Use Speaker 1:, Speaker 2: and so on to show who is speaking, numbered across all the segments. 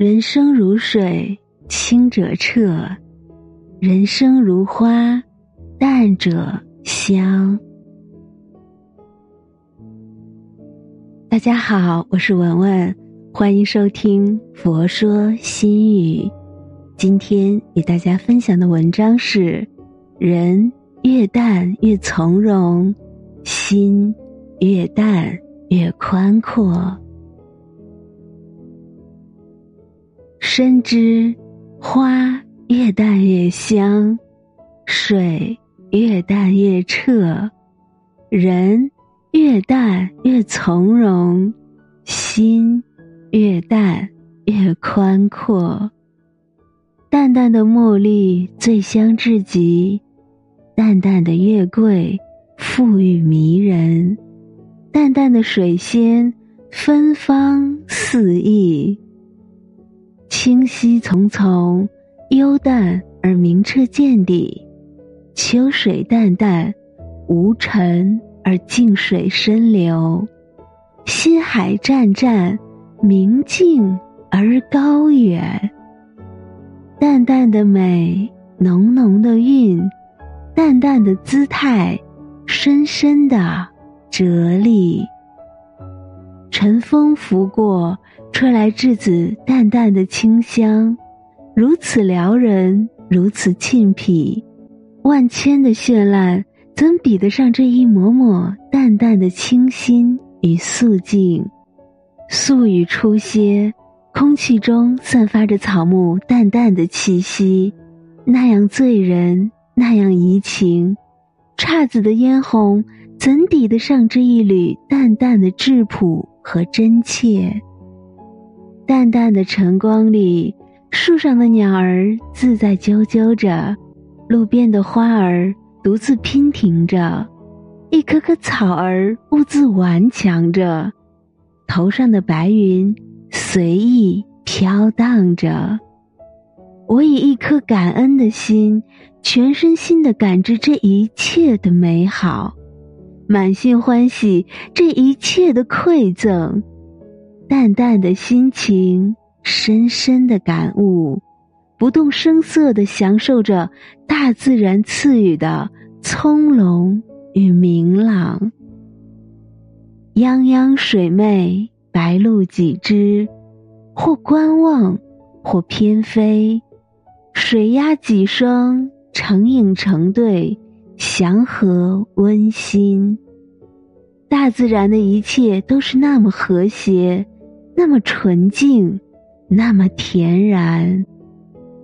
Speaker 1: 人生如水，清者澈；人生如花，淡者香。大家好，我是文文，欢迎收听《佛说心语》。今天与大家分享的文章是：人越淡越从容，心越淡越宽阔。深知花越淡越香，水越淡越澈，人越淡越从容，心越淡越宽阔。淡淡的茉莉最香至极，淡淡的月桂馥郁迷人，淡淡的水仙芬芳四溢。清溪淙淙，幽淡而明澈见底；秋水淡淡，无尘而静水深流；心海湛湛，明净而高远。淡淡的美，浓浓的韵，淡淡的姿态，深深的哲理。晨风拂过。吹来稚子淡淡的清香，如此撩人，如此沁脾。万千的绚烂，怎比得上这一抹抹淡淡的清新与素净？素雨初歇，空气中散发着草木淡淡的气息，那样醉人，那样怡情。姹紫的嫣红，怎抵得上这一缕淡淡的质朴和真切？淡淡的晨光里，树上的鸟儿自在啾啾着，路边的花儿独自娉婷着，一棵棵草儿兀自顽强着，头上的白云随意飘荡着。我以一颗感恩的心，全身心的感知这一切的美好，满心欢喜这一切的馈赠。淡淡的心情，深深的感悟，不动声色的享受着大自然赐予的从容与明朗。泱泱水媚，白鹭几只，或观望，或翩飞；水鸭几双，成影成对，祥和温馨。大自然的一切都是那么和谐。那么纯净，那么恬然，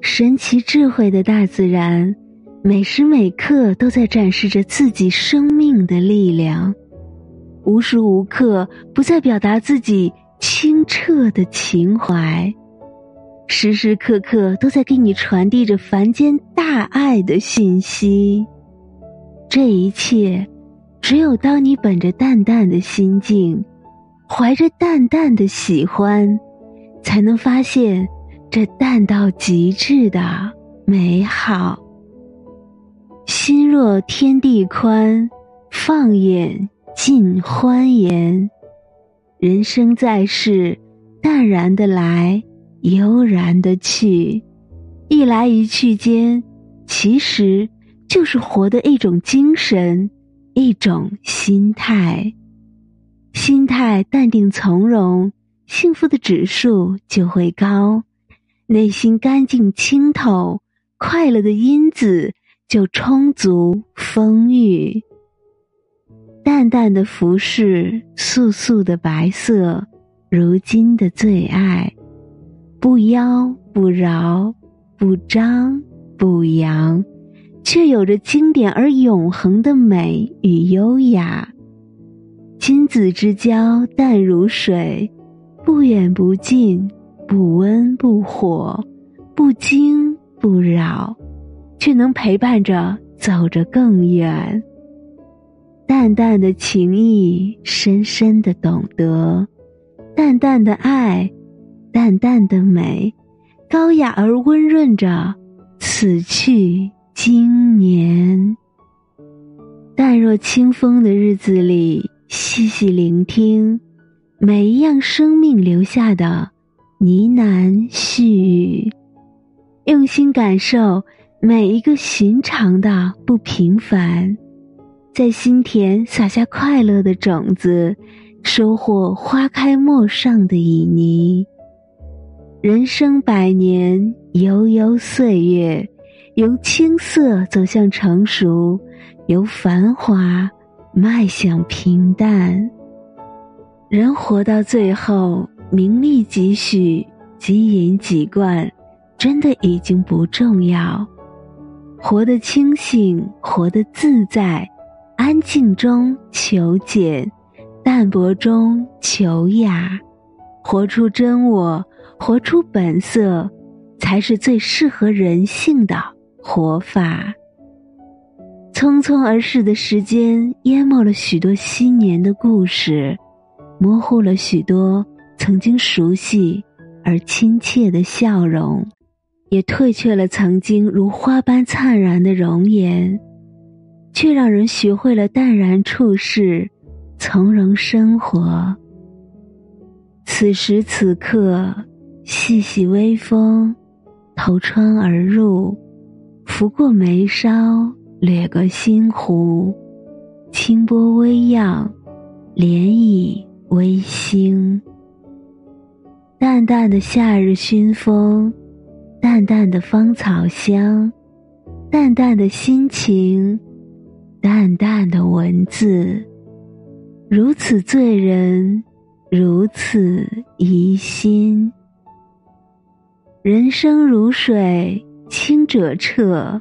Speaker 1: 神奇智慧的大自然，每时每刻都在展示着自己生命的力量，无时无刻不在表达自己清澈的情怀，时时刻刻都在给你传递着凡间大爱的信息。这一切，只有当你本着淡淡的心境。怀着淡淡的喜欢，才能发现这淡到极致的美好。心若天地宽，放眼尽欢颜。人生在世，淡然的来，悠然的去，一来一去间，其实就是活的一种精神，一种心态。心态淡定从容，幸福的指数就会高；内心干净清透，快乐的因子就充足丰裕。淡淡的服饰，素素的白色，如今的最爱，不妖不娆，不张不扬，却有着经典而永恒的美与优雅。君子之交淡如水，不远不近，不温不火，不惊不扰，却能陪伴着走着更远。淡淡的情谊，深深的懂得；淡淡的爱，淡淡的美，高雅而温润着此去经年。淡若清风的日子里。细细聆听，每一样生命留下的呢喃絮语，用心感受每一个寻常的不平凡，在心田撒下快乐的种子，收获花开陌上的旖旎。人生百年，悠悠岁月，由青涩走向成熟，由繁华迈向平淡。人活到最后，名利几许，金银几贯，真的已经不重要。活得清醒，活得自在，安静中求简，淡泊中求雅，活出真我，活出本色，才是最适合人性的活法。匆匆而逝的时间，淹没了许多昔年的故事。模糊了许多曾经熟悉而亲切的笑容，也褪却了曾经如花般灿然的容颜，却让人学会了淡然处事，从容生活。此时此刻，细细微风，透窗而入，拂过眉梢，掠过心湖，清波微漾，涟漪。微星，淡淡的夏日熏风，淡淡的芳草香，淡淡的心情，淡淡的文字，如此醉人，如此怡心。人生如水，清者澈；